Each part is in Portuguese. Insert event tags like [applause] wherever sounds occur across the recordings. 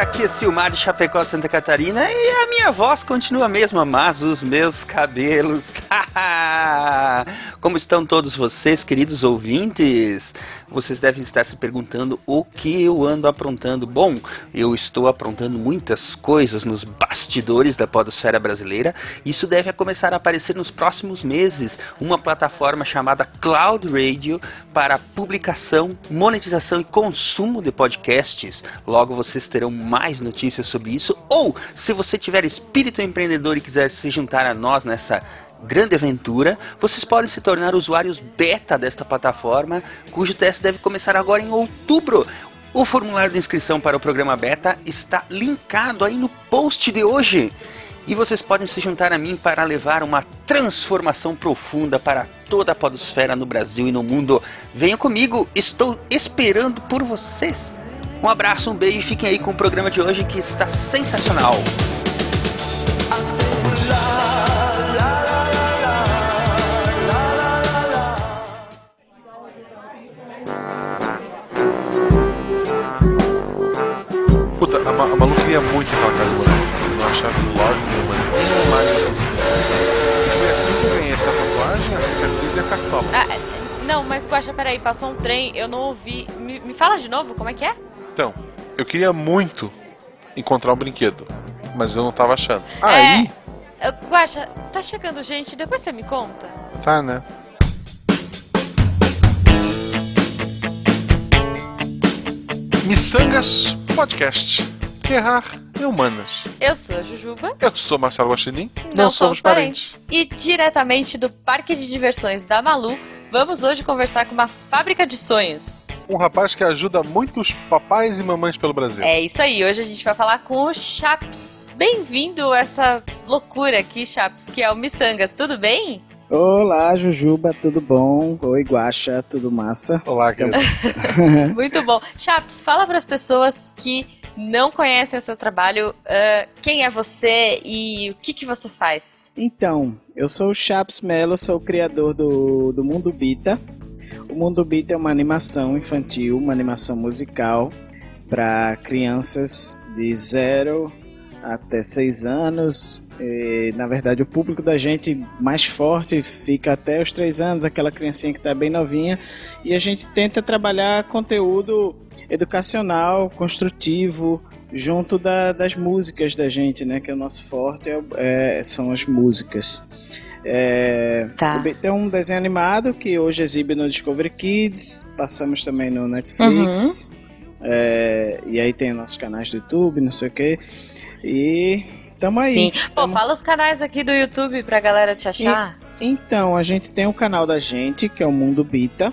aqui é Silmar de Chapecó, Santa Catarina e a minha voz continua a mesma, mas os meus cabelos. [laughs] Como estão todos vocês, queridos ouvintes? Vocês devem estar se perguntando o que eu ando aprontando. Bom, eu estou aprontando muitas coisas nos bastidores da podosfera brasileira. Isso deve começar a aparecer nos próximos meses. Uma plataforma chamada Cloud Radio para publicação, monetização e consumo de podcasts. Logo vocês terão mais notícias sobre isso. Ou, se você tiver espírito empreendedor e quiser se juntar a nós nessa grande aventura, vocês podem se tornar usuários beta desta plataforma, cujo teste deve começar agora em outubro. O formulário de inscrição para o programa beta está linkado aí no post de hoje. E vocês podem se juntar a mim para levar uma transformação profunda para toda a podosfera no Brasil e no mundo. Venham comigo, estou esperando por vocês. Um abraço, um beijo e fiquem aí com o programa de hoje que está sensacional. Puta, a, Ma a Malu queria muito aquela casa do boneco. Eu não achava lógico nenhuma. Nem mais eu conseguia. Foi assim que eu ganhei essa tatuagem, a cicatriz e a cartola. Ah, não, mas Guaxa, peraí, passou um trem, eu não ouvi. Me, me fala de novo, como é que é? Então, eu queria muito encontrar um brinquedo, mas eu não tava achando. É. Aí, É, Guaxa, tá chegando gente, depois você me conta. tá, né? Missangas Podcast. Errar é humanas. Eu sou a Jujuba. Eu sou Marcelo Guaxinim. Não, somos parentes. E diretamente do Parque de Diversões da Malu, vamos hoje conversar com uma fábrica de sonhos. Um rapaz que ajuda muitos papais e mamães pelo Brasil. É isso aí, hoje a gente vai falar com o Chaps. Bem-vindo a essa loucura aqui, Chaps, que é o Missangas, tudo bem? Olá, Jujuba, tudo bom? Oi, Guaxa, tudo massa? Olá, querido. [laughs] Muito bom. Chaps, fala para as pessoas que não conhecem o seu trabalho, ah, quem é você e o que, que você faz? Então, eu sou o Chaps Mello, sou o criador do, do Mundo Bita. O Mundo Bita é uma animação infantil, uma animação musical para crianças de 0 até 6 anos. E, na verdade, o público da gente mais forte fica até os 3 anos, aquela criancinha que está bem novinha. E a gente tenta trabalhar conteúdo educacional, construtivo, junto da- das músicas da gente, né? Que é o nosso forte é, é- são as músicas. É, Tá. Tem um desenho animado que hoje exibe no Discovery Kids, passamos também no Netflix, é, e aí tem nossos canais do YouTube, não sei o que. E tamo aí. Sim. Pô, Tamo- fala os canais aqui do YouTube pra galera te achar. Então, a gente tem o canal da gente, que é o Mundo Bita.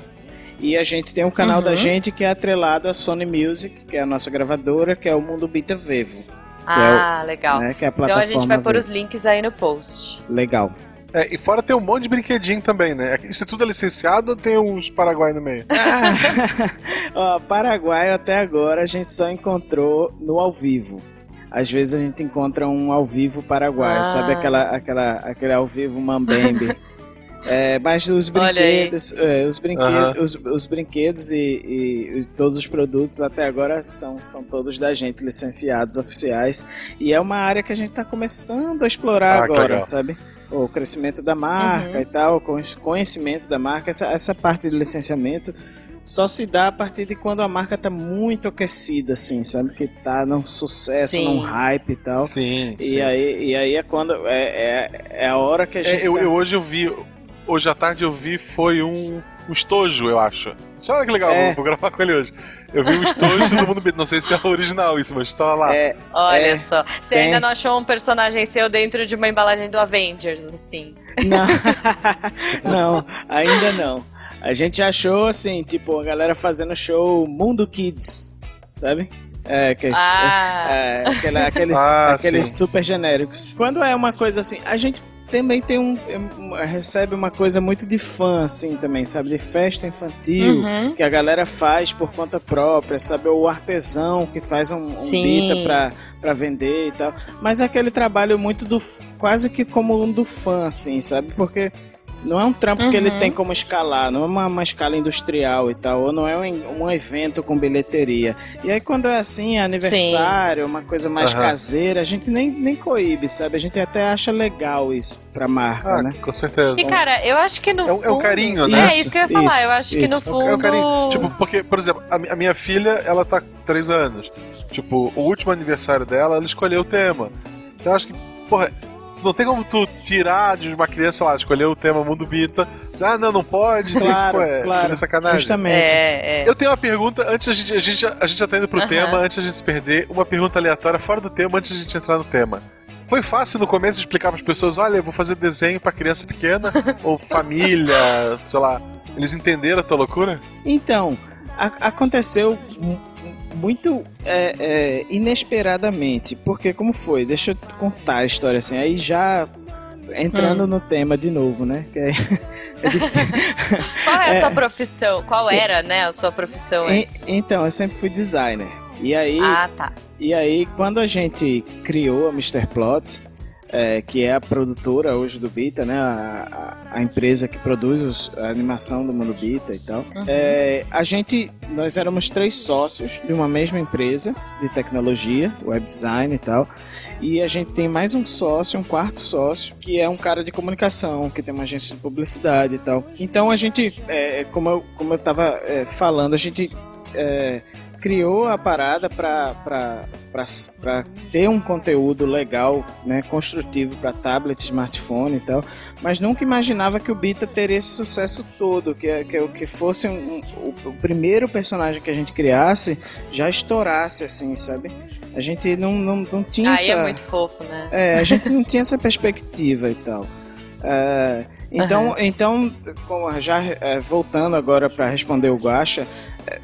E a gente tem um canal Uhum. da gente que é atrelado à Sony Music, que é a nossa gravadora, que é o Mundo Bita Vevo, Ah, legal. né? Que é a Então a gente vai pôr os links aí no post. Legal. É, e fora tem um monte de brinquedinho também, né? Isso tudo é licenciado ou tem uns Paraguai no meio? [laughs] Ó, Paraguai até agora a gente só encontrou no ao vivo. Às vezes a gente encontra um ao vivo paraguaio, Ah. sabe aquela, aquela, aquele ao vivo mambembe. [laughs] É, mas os brinquedos, é, os, brinquedos os, os brinquedos e, e- e todos os produtos até agora são, são todos da gente, licenciados, oficiais. E é uma área que a gente está começando a explorar Ah, agora, legal. sabe? O crescimento da marca Uhum. e tal, com esse conhecimento da marca, essa, essa parte do licenciamento só se dá a partir de quando a marca tá muito aquecida, assim, sabe? Que tá num sucesso, Sim. num hype e tal. Sim, E aí, e aí é quando. É, é, é a hora que a gente. É, eu, tá- eu- hoje eu vi, hoje à tarde eu vi, foi um, um estojo, eu acho. Só olha que legal, É. vou, gravar com ele hoje. Eu vi um estojo do Mundo não sei se é original isso, mas tá lá. É, Olha É, só. Você tem. ainda não achou um personagem seu dentro de uma embalagem do Avengers, assim? Não, [laughs] não, ainda não. A gente achou assim, tipo, a galera fazendo show Mundo Kids, sabe? É, que, Ah. é, aquela- [laughs] aqueles, Ah, aqueles sim. super genéricos. Quando é uma coisa assim, a gente também tem um, um- recebe uma coisa muito de fã, assim, também, sabe? De festa infantil. Uhum. Que a galera faz por conta própria, sabe? O artesão que faz um, um bita pra, pra vender e tal. Mas é aquele trabalho muito do. quase que como um do fã, assim, sabe? Porque Não é um trampo que ele Uhum. tem como escalar, não é uma, uma escala industrial e tal, ou não é um, um evento com bilheteria. E aí quando é assim, é aniversário, uma coisa mais Aham. caseira, a gente nem, nem coíbe, sabe? A gente até acha legal isso pra marca, Ah, né? com certeza. E cara, eu acho que no É fundo... é um carinho, É né? isso que eu ia falar, Isso, eu acho que no isso. É o- fundo... É o carinho. Tipo, porque, por exemplo, a, a minha filha, ela tá com 3 anos. Tipo, o último aniversário dela, ela escolheu o tema. Então eu acho que, porra, não tem como tu tirar de uma criança lá, escolher o tema Mundo Bita. Ah, não, não pode. então isso, Claro, pô, é, claro, seria sacanagem. Justamente. É, é. Eu tenho uma pergunta, antes a gente, a gente, a gente já tá indo pro Aham. tema, antes a gente se perder, uma pergunta aleatória fora do tema, antes a gente entrar no tema. Foi fácil no começo explicar para as pessoas, olha, eu vou fazer desenho pra criança pequena, ou [laughs] família, sei lá. Eles entenderam a tua loucura? Então, aconteceu muito é, é, inesperadamente. Porque como foi? Deixa eu te contar a história assim. Aí já entrando Hum. no tema de novo, né? É, [laughs] é. [laughs] Qual é a É. sua profissão? Qual era, né, a sua profissão antes? então, eu sempre fui designer. E aí, Ah, tá. e aí quando a gente criou a Mr. Plot, é, que é a produtora hoje do Bita, né? A, a- a empresa que produz os- a animação do Mundo Bita e tal. Uhum. É, a gente, nós éramos três sócios de uma mesma empresa de tecnologia, web design e tal. E a gente tem mais um sócio, um quarto sócio, que é um cara de comunicação, que tem uma agência de publicidade e tal. Então a gente, é, como, eu, como eu tava é, falando, a gente é, criou a parada para ter um conteúdo legal, né, construtivo para tablet, smartphone e tal, mas nunca imaginava que o Bita teria esse sucesso todo, que, que, que fosse um, o, o primeiro personagem que a gente criasse já estourasse assim, sabe? A gente não, não, não tinha Aí essa... é muito fofo, né? É, a gente não tinha essa perspectiva e tal. É, então, então como já é, voltando agora para responder o Guaxa, é,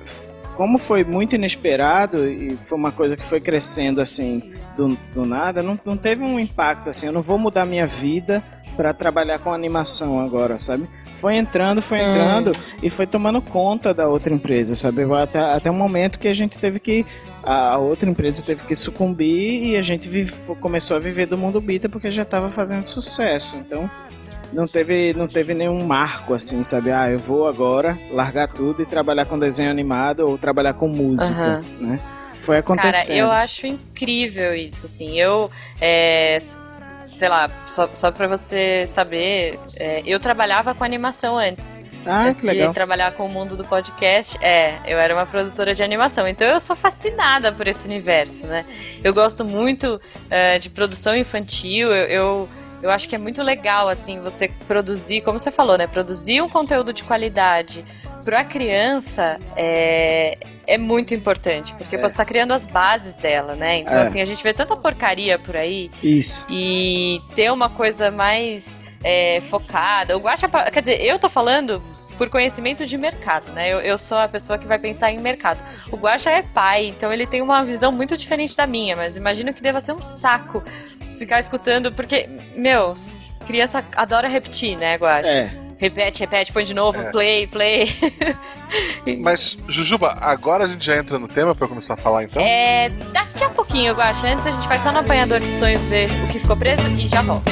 como foi muito inesperado e foi uma coisa que foi crescendo assim do, do nada, não, não teve um impacto assim. Eu não vou mudar minha vida para trabalhar com animação agora, sabe? Foi entrando, foi Hum. entrando e foi tomando conta da outra empresa, sabe? Até, até um momento que a gente teve que a outra empresa teve que sucumbir e a gente vive- começou a viver do mundo bita porque já estava fazendo sucesso. Então não teve, não teve nenhum marco assim, sabe? Ah, eu vou agora largar tudo e trabalhar com desenho animado ou trabalhar com música, Aham. né? Foi Cara, acontecendo. eu acho incrível isso, assim. Eu, é, sei lá, só, só pra você saber, é, eu trabalhava com animação antes. Ah, antes que legal. de trabalhar com o mundo do podcast, é, eu era uma produtora de animação. Então eu sou fascinada por esse universo, né? Eu gosto muito é, de produção infantil, eu, eu, eu acho que é muito legal, assim, você produzir, como você falou, né? Produzir um conteúdo de qualidade pra criança é, é muito importante, porque É. você tá criando as bases dela, né? Então, É. assim, a gente vê tanta porcaria por aí Isso. e ter uma coisa mais é, focada. O Guaxa, quer dizer, eu tô falando por conhecimento de mercado, né? Eu, eu sou a pessoa que vai pensar em mercado. O Guaxa é pai, então ele tem uma visão muito diferente da minha, mas imagino que deva ser um saco ficar escutando, porque, meu, criança adora repetir, né, Guaxa? É. Repete, repete, põe de novo, É. play, play. [laughs] Mas, Jujuba, agora a gente já entra no tema pra eu começar a falar então? É, daqui a pouquinho, eu acho. Antes a gente vai só no apanhador de sonhos ver o que ficou preso e já volta.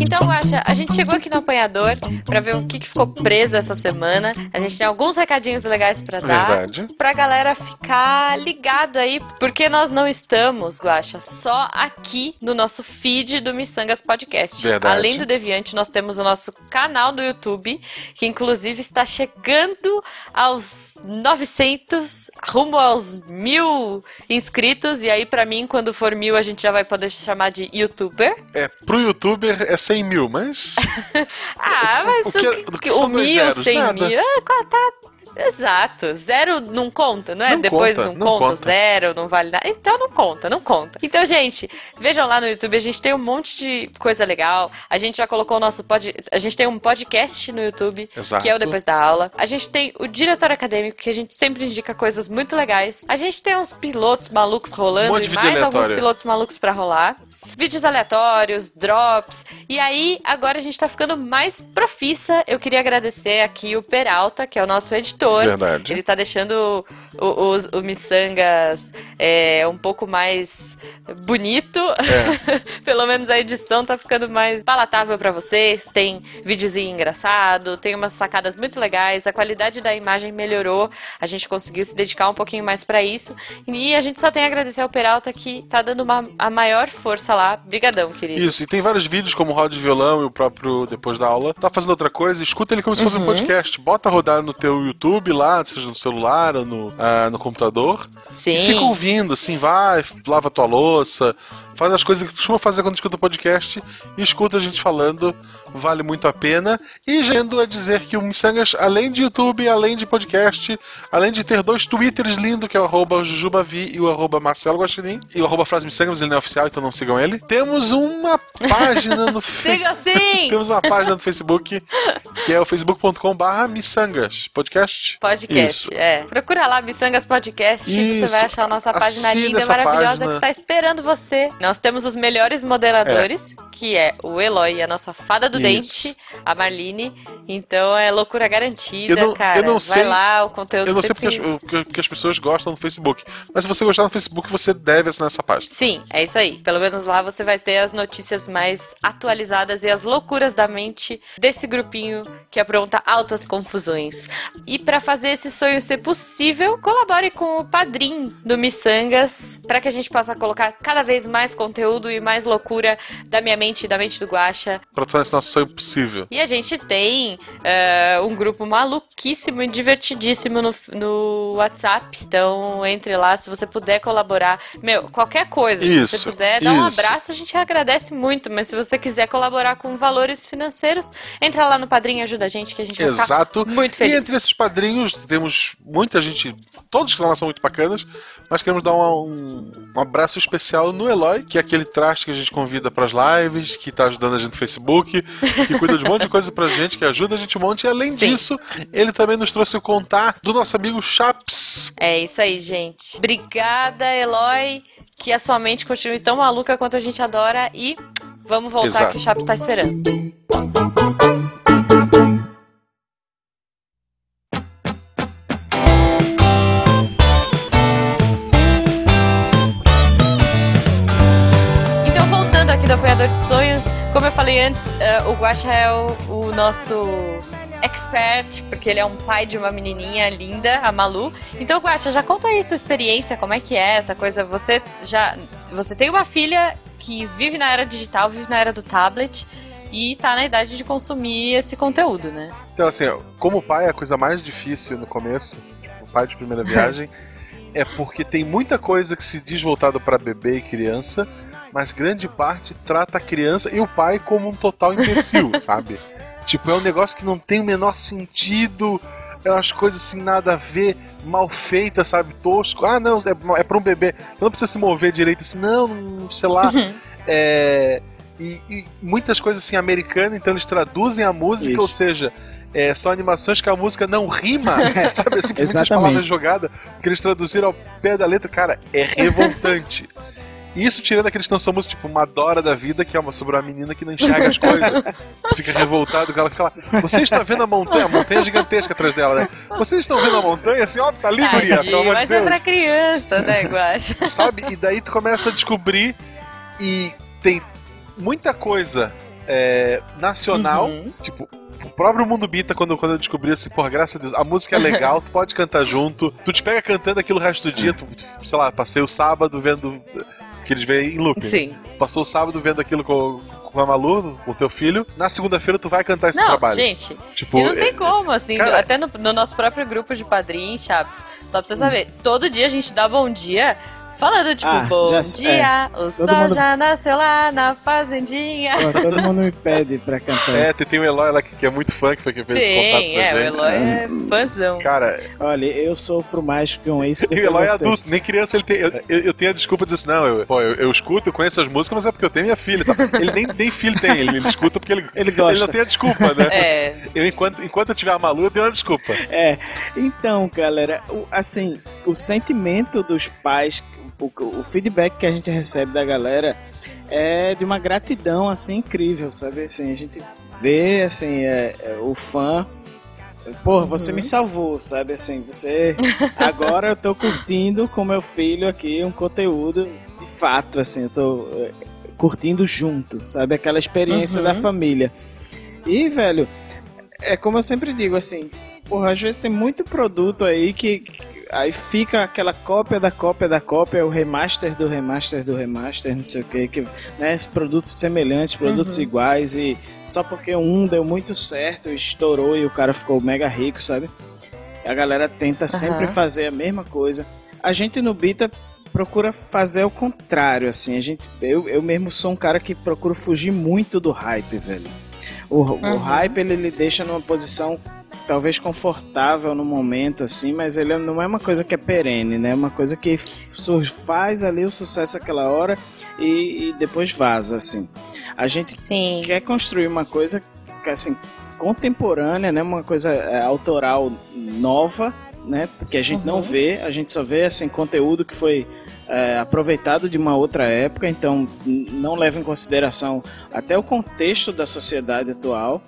Então, Guaxa, a gente chegou aqui no apanhador pra ver o que, que ficou preso essa semana. A gente tem alguns recadinhos legais pra dar. Verdade. Pra galera ficar ligado aí, porque nós não estamos, Guaxa, só aqui no nosso feed do Missangas Podcast. Verdade. Além do Deviante, nós temos o nosso canal do YouTube, que inclusive está chegando aos 900, rumo aos mil inscritos. E aí, pra mim, quando for mil, a gente já vai poder chamar de YouTuber. É, pro youtuber é 100 mil, mas. [laughs] Ah, mas o que- o que o mil, zeros? cem Nada. mil, é, qua- tá, exato. Zero não conta, não é? Não Depois conta, não, não conta, conta. zero não vale nada. Então não conta, não conta. Então, gente, vejam lá no YouTube, a gente tem um monte de coisa legal. A gente já colocou o nosso pod... A gente tem um podcast no YouTube, Exato. que é o Depois da Aula. A gente tem o Diretor Acadêmico, que a gente sempre indica coisas muito legais. A gente tem uns pilotos malucos rolando Um e mais alguns pilotos malucos pra rolar. Vídeos aleatórios, drops. E aí, agora a gente tá ficando mais profissa. Eu queria agradecer aqui o Peralta, que é o nosso editor. Verdade. Ele tá deixando o, os- o Missangas é, um pouco mais bonito. [laughs] Pelo menos a edição tá ficando mais palatável pra vocês. Tem videozinho engraçado, tem umas sacadas muito legais, a qualidade da imagem melhorou. A gente conseguiu se dedicar um pouquinho mais pra isso. E a gente só tem a agradecer ao Peralta que tá dando uma, a maior força lá. Brigadão, querido. Isso, e tem vários vídeos como o Roda de Violão e o próprio Depois da Aula. Tá fazendo outra coisa, escuta ele como se fosse Uhum. um podcast. Bota rodar no teu YouTube lá, seja no celular ou no, ah, no computador. Sim. E fica ouvindo, assim, vai, lava tua louça, faz as coisas que costuma fazer quando escuta o podcast e escuta a gente falando, vale muito a pena. E gendo a dizer que o Missangas, além de YouTube, além de podcast, além de ter dois twitters lindos, que é o arroba Jujubavi e o arroba Marcelo Guaxinim, e o arroba Frase Missangas, ele não é oficial, então não sigam ele. Temos uma página no [laughs] Facebook. assim! [laughs] Temos uma página no Facebook, que é o facebook.com barra Missangas Podcast. Podcast, Isso. é. Procura lá, Missangas Podcast, você Isso. vai achar a nossa página Assina linda, maravilhosa, página. que está esperando você. Nós temos os melhores moderadores, que é o Eloy, a nossa fada do Isso. dente, a Marlene. Então é loucura garantida, Eu não- cara. eu não vai sei- lá, o conteúdo Eu não sei sempre... porque as, que- as pessoas gostam no Facebook. Mas se você gostar no Facebook, você deve assinar essa página. Sim, é isso aí. Pelo menos lá você vai ter as notícias mais atualizadas e as loucuras da mente desse grupinho que apronta altas confusões. E para fazer esse sonho ser possível, colabore com o padrinho do Missangas para que a gente possa colocar cada vez mais conteúdo e mais loucura da minha mente e da mente do Guaxa. Pra tornar esse nosso sonho possível. E a gente tem eh, um grupo maluquíssimo e divertidíssimo no, no WhatsApp. Então entre lá se você puder colaborar. Meu, qualquer coisa. se Isso, você puder dar um abraço, a gente agradece muito. Mas se você quiser colaborar com valores financeiros, entra lá no padrinho e ajuda a gente que a gente vai Exato. muito E feliz. entre esses padrinhos, temos muita gente, todos que lá são muito bacanas, mas queremos dar um, um- um abraço especial no Eloy, que é aquele traste que a gente convida pras lives, que tá ajudando a gente no Facebook, que cuida de um monte de coisa pra gente, que ajuda a gente um monte. E além Sim. disso, ele também nos trouxe o contar do nosso amigo Chaps. É isso aí, gente. Obrigada, Eloy. Que a sua mente continue tão maluca quanto a gente adora. E vamos voltar Exato. que o Chaps tá esperando. Então, voltando aqui do Apoiador de Sonhos, como eu falei antes, eh, o Guaxa é o, o nosso expert, porque ele é um pai de uma menininha linda, a Malu. Então, Guaxa, já conta aí sua experiência, como é que é essa coisa. Você já. Você tem uma filha que vive na era digital, vive na era do tablet e tá na idade de consumir esse conteúdo, né? Então, assim, como pai, a coisa mais difícil no começo, tipo, pai de primeira viagem, [laughs] é porque tem muita coisa que se diz voltado para bebê e criança, mas grande parte trata a criança e o pai como um total imbecil, [laughs] sabe? Tipo, é um negócio que não tem o menor sentido, é umas coisas assim, nada a ver, mal feitas, sabe? Tosco. Ah, não, é, é pra um bebê. Você não precisa se mover direito assim, não, sei lá. É, e, e muitas coisas assim americanas, então eles traduzem a música, Isso. ou seja, é, são animações que a música não rima, [laughs] sabe? Assim, Exatamente. palavras jogadas, que eles traduziram ao pé da letra, cara, é revoltante. [laughs] E Isso tirando aqueles que não músicas, tipo Madora da Vida, que é uma sobre uma menina que não enxerga as coisas, [laughs] fica revoltado, que ela fica lá. Você está vendo a montanha? A montanha é gigantesca atrás dela, né? Vocês estão vendo a montanha? Assim, ó, tá ali, guria, pelo Tadinho, amor de mas é Deus pra criança, né, Guaxa? [laughs] sabe? E daí tu começa a descobrir e tem muita coisa é, nacional, Uhum. tipo, o próprio Mundo Bita, quando, quando eu descobri assim, porra, graças a Deus, a música é legal, tu pode cantar junto, tu te pega cantando aquilo o resto do dia, tu, sei lá, passei o sábado vendo que eles veem em looping. Sim. Passou o sábado vendo aquilo com, com a Malu, com o teu filho, na segunda-feira tu vai cantar esse Não, trabalho. gente, tipo, e não tem é- como, assim, cara- até no, no nosso próprio grupo de padrinhos, Chaps. Só pra você saber, todo dia a gente dá bom dia falando, tipo, Ah, bom já- dia, o sol mundo- já nasceu lá na fazendinha. Pô, todo mundo me pede pra cantar É, isso. tem, tem o Eloy lá que, que é muito fã, que foi quem fez esse contato Tem, com a é, o gente. Eloy é fãzão. Cara, Olha, eu sofro mais com [laughs] isso do E que o Eloy é adulto, nem criança ele tem. Eu, eu, eu tenho a desculpa de dizer assim, não, eu, pô, eu, eu escuto, eu conheço as músicas, mas é porque eu tenho minha filha. Tá? Ele nem, nem filho tem, ele, ele escuta porque ele, Ele gosta. Ele não tem a desculpa, né? É, Eu, enquanto, enquanto eu tiver a Malu, eu tenho uma desculpa. É, então, galera, o- assim, o sentimento dos pais, o, o feedback que a gente recebe da galera é de uma gratidão assim incrível, sabe? Assim, a gente vê assim é, é, o fã Porra, você Uhum. me salvou, sabe? Assim, você. Agora eu tô curtindo com meu filho aqui um conteúdo de fato, assim, eu tô é, curtindo junto, sabe? Aquela experiência Uhum. da família. E, velho, é como eu sempre digo, assim, porra, às vezes tem muito produto aí que. Aí fica aquela cópia da cópia da cópia, o remaster do remaster do remaster, não sei o que, que né, produtos semelhantes, produtos Uhum. iguais e só porque um deu muito certo, estourou e o cara ficou mega rico, sabe? A galera tenta sempre fazer a mesma coisa. A gente no Bita procura fazer o contrário, assim. A gente, eu, eu mesmo sou um cara que procura fugir muito do hype, velho. O, o Uhum. hype ele lhe deixa numa posição talvez confortável no momento, assim, mas ele não é uma coisa que é perene, né? É uma coisa que faz ali o sucesso aquela hora e, e depois vaza, assim. A gente Sim. quer construir uma coisa assim contemporânea, né, uma coisa é, autoral nova, né, porque a gente não Uhum. vê, a gente só vê assim conteúdo que foi é, aproveitado de uma outra época, então não leva em consideração até o contexto da sociedade atual.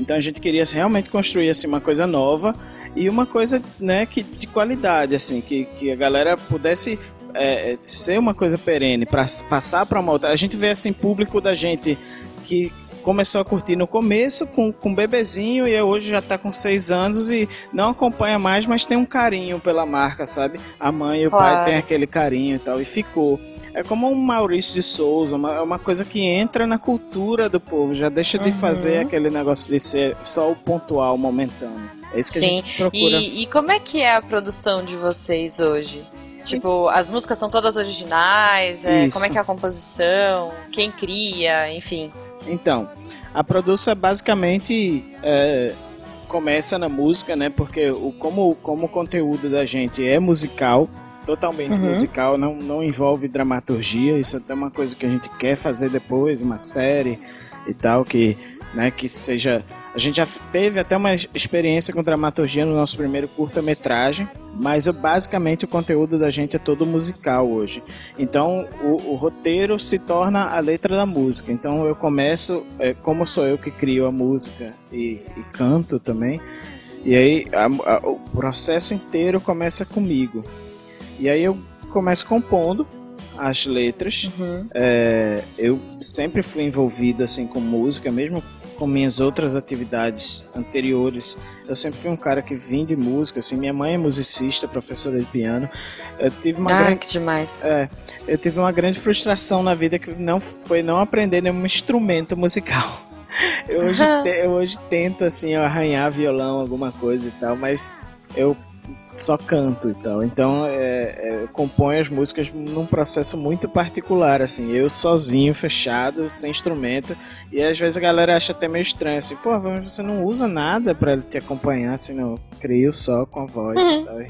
Então a gente queria realmente construir assim uma coisa nova e uma coisa, né, que de qualidade, assim, que, que a galera pudesse é, é, ser uma coisa perene para passar para uma outra. A gente vê assim público da gente que começou a curtir no começo com, com bebezinho e hoje já tá com seis anos e não acompanha mais, mas tem um carinho pela marca, sabe? A mãe e o Claro. pai têm aquele carinho e tal, e ficou. É como um Maurício de Souza, uma, é uma coisa que entra na cultura do povo, já deixa de Uhum. fazer aquele negócio de ser só o pontual, momentâneo. É isso que a Sim. gente procura. E, e como é que é a produção de vocês hoje? Tipo, as músicas são todas originais? É, como é que é a composição? Quem cria? Enfim. Então, a produção basicamente é, começa na música, né? Porque o, como, como o conteúdo da gente é musical, totalmente Uhum. musical, não, não envolve dramaturgia, isso é até uma coisa que a gente quer fazer depois, uma série e tal, que, né, que seja. A gente já teve até uma experiência com dramaturgia no nosso primeiro curta-metragem, mas o- basicamente o conteúdo da gente é todo musical hoje. Então o, o roteiro se torna a letra da música. Então eu começo, é, como sou eu que crio a música e, e canto também, e aí a- a- o processo inteiro começa comigo. E aí eu começo compondo as letras. Uhum. É, eu sempre fui envolvido assim com música, mesmo com minhas outras atividades anteriores. Eu sempre fui um cara que vim de música. Assim, minha mãe é musicista, professora de piano. Eu tive uma Ah, grande que demais. é, eu tive uma grande frustração na vida que não foi não aprender nenhum instrumento musical. [laughs] Eu hoje, [laughs] te- eu hoje tento assim arranhar violão, alguma coisa e tal, mas eu só canto e tal. Então é, é, componho as músicas num processo muito particular, assim, eu sozinho, fechado, sem instrumento. E às vezes a galera acha até meio estranho, assim, pô, mas você não usa nada pra te acompanhar, assim, não, crio só com a voz e tal.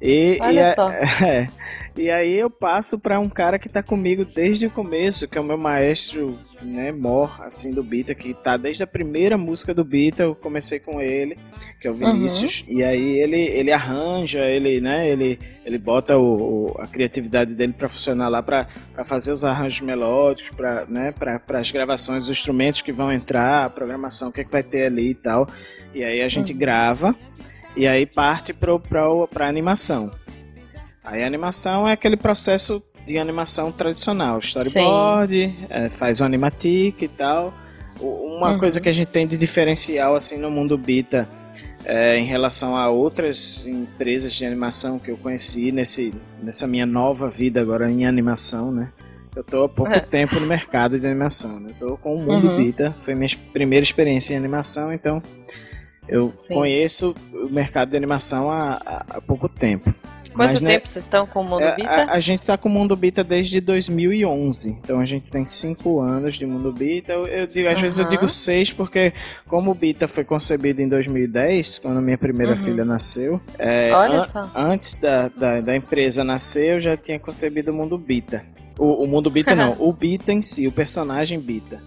E, Olha e a- só. [laughs] é, e aí eu passo pra um cara que tá comigo desde o começo, que é o meu maestro, né, mor, assim, do Bita, que tá desde a primeira música do Bita, eu comecei com ele, que é o Vinícius, e aí ele, ele arranja, ele, né, ele, ele bota o, o- a criatividade dele pra funcionar lá, pra pra fazer os arranjos melódicos, pra, né, pra, as gravações, os instrumentos que vão entrar, a programação, o que, é que vai ter ali e tal, e aí a gente grava, e aí parte pro, pro, pra animação. Aí a animação é aquele processo de animação tradicional, storyboard, é, faz o animatic e tal. Uma Uhum. coisa que a gente tem de diferencial assim no mundo beta é, em relação a outras empresas de animação que eu conheci nesse, nessa minha nova vida agora em animação, né? Eu tô há pouco É. tempo no mercado de animação, né? Tô com o mundo Uhum. beta, foi minha primeira experiência em animação, então eu Sim. conheço o mercado de animação há- há pouco tempo. Quanto Mas, né, tempo vocês estão com o Mundo é, Bita? A, a gente tá com o Mundo Bita desde 2011, então a gente tem cinco anos de Mundo Bita. Eu, eu digo- às vezes eu digo seis porque como o Bita foi concebido em 2010, quando minha primeira Uhum. filha nasceu, é, Olha só. antes da, da, da empresa nascer, eu já tinha concebido o Mundo Bita. O, o Mundo Bita [laughs] não, o Bita em si, o personagem Bita.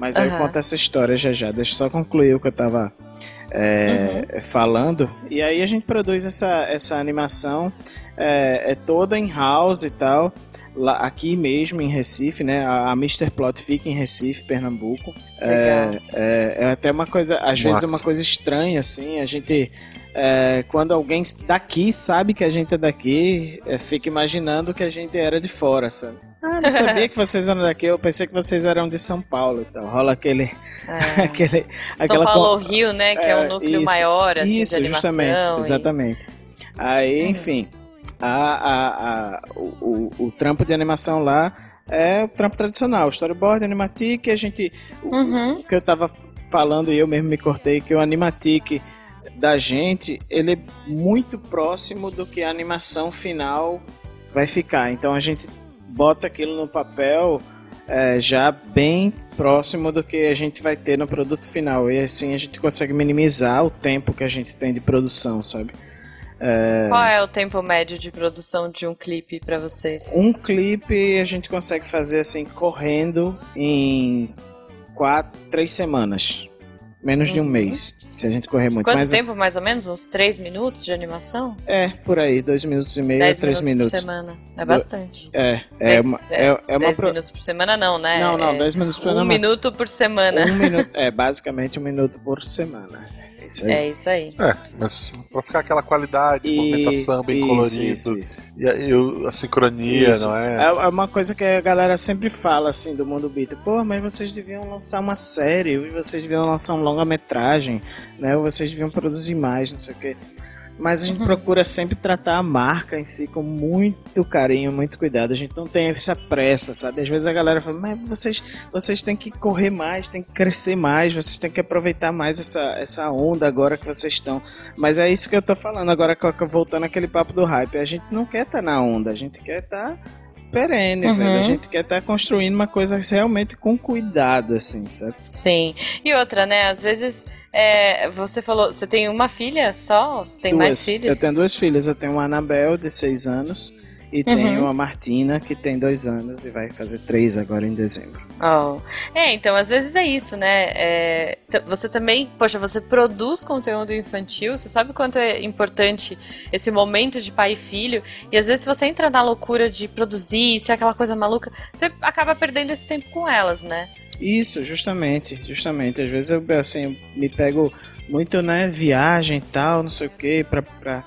Mas aí eu conto essa história já já, deixa eu só concluir o que eu tava é, Uhum. falando. E aí a gente produz essa, essa animação, é, é toda em house e tal. lá, aqui mesmo em Recife, né? A, a Mr. Plot fica em Recife, Pernambuco. É, é, é até uma coisa, às vezes é uma coisa estranha, assim, a gente. é, quando alguém daqui sabe que a gente é daqui, é, fica imaginando que a gente era de fora, sabe? Ah, não sabia que vocês eram daqui, eu pensei que vocês eram de São Paulo e tal. Rola aquele. É. [laughs] aquele São aquela Paulo con- Rio, né? Que é, um É, núcleo isso, maior, assim, Isso, de animação. justamente, e- exatamente. Aí, Uhum. enfim, a, a, a- o, o, o trampo de animação lá é o trampo tradicional, storyboard, animatic, a gente. o- Uhum. O que eu tava falando e eu mesmo me cortei, que o animatic da gente, ele é muito próximo do que a animação final vai ficar. Então a gente bota aquilo no papel é, já bem próximo do que a gente vai ter no produto final. E assim a gente consegue minimizar o tempo que a gente tem de produção, sabe? Qual é o tempo médio de produção de um clipe pra vocês? Um clipe a gente consegue fazer assim, correndo em quatro, três semanas. Menos de um Uhum. mês, se a gente correr muito. Quanto Mas tempo, mais ou menos? Uns 3 minutos de animação? é, por aí, dois minutos e meio a 10 três minutos, minutos. por semana. É bastante. É, é Dez- uma, é, é, é uma 10 pro- minutos por semana não, né? Não, não, É 10 minutos por Um semana. minuto por semana. Um minuto, é basicamente um minuto por semana. [laughs] É isso aí. É isso aí. É, mas pra ficar aquela qualidade, E- movimentação bem isso, colorido, isso, isso. E, a, e a sincronia, Isso. não é? É é uma coisa que a galera sempre fala assim do mundo beat. Pô, mas vocês deviam lançar uma série, ou vocês deviam lançar um longa-metragem, né? Ou vocês deviam produzir mais, não sei o quê. Mas a gente procura sempre tratar a marca em si com muito carinho, muito cuidado. A gente não tem essa pressa, sabe? Às vezes a galera fala, mas vocês, vocês têm que correr mais, têm que crescer mais, vocês têm que aproveitar mais essa, essa onda agora que vocês estão. Mas é isso que eu tô falando agora, voltando aquele papo do hype. A gente não quer estar na onda, a gente quer estar perene, Uhum. velho. A gente quer estar construindo uma coisa realmente com cuidado, assim, sabe? Sim. E outra, né? Às vezes é, você falou, você tem uma filha só? Você tem mais Duas. filhos? Eu tenho duas filhas. Eu tenho uma Anabel, de seis anos, e Uhum. tenho a Martina, que tem dois anos e vai fazer três agora em dezembro. Oh. É, então, às vezes é isso, né? É, você também, poxa, você produz conteúdo infantil, você sabe quanto é importante esse momento de pai e filho, e às vezes se você entra na loucura de produzir, ser aquela coisa maluca, você acaba perdendo esse tempo com elas, né? Isso, justamente, justamente. Às vezes eu, assim, me pego muito, né, viagem e tal, não sei o que, pra, pra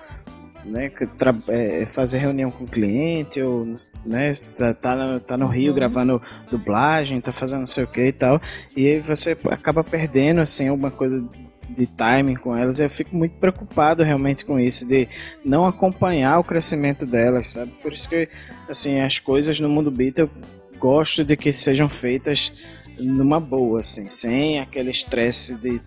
né, tra- é, fazer reunião com o cliente, ou, né, tá, tá, no, tá no Rio Uhum. gravando dublagem, tá fazendo não sei o que e tal, e aí você acaba perdendo, assim, alguma coisa de timing com elas, eu fico muito preocupado realmente com isso, de não acompanhar o crescimento delas, sabe? Por isso que, assim, as coisas no mundo beat eu gosto de que sejam feitas numa boa, assim, sem aquele estresse de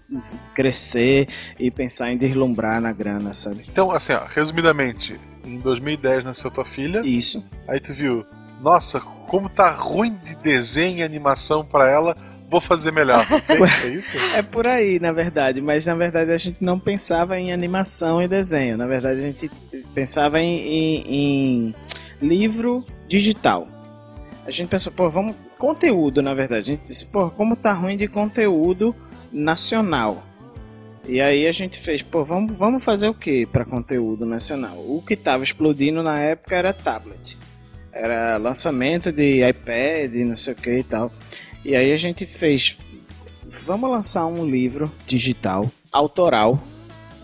crescer e pensar em deslumbrar na grana, sabe? Então, assim, ó, resumidamente, em 2010 nasceu tua filha, Isso. aí tu viu, nossa, como tá ruim de desenho e animação pra ela, vou fazer melhor. [laughs] é isso? É por aí, na verdade, mas na verdade a gente não pensava em animação e desenho. Na verdade a gente pensava em, em- em livro digital. A gente pensou, pô, vamos. Conteúdo, na verdade. A gente disse, pô, como tá ruim de conteúdo nacional. E aí a gente fez, pô, vamos, vamos fazer o que para conteúdo nacional? O que tava explodindo na época era tablet. Era lançamento de iPad, não sei o que e tal. E aí a gente fez, vamos lançar um livro digital, autoral,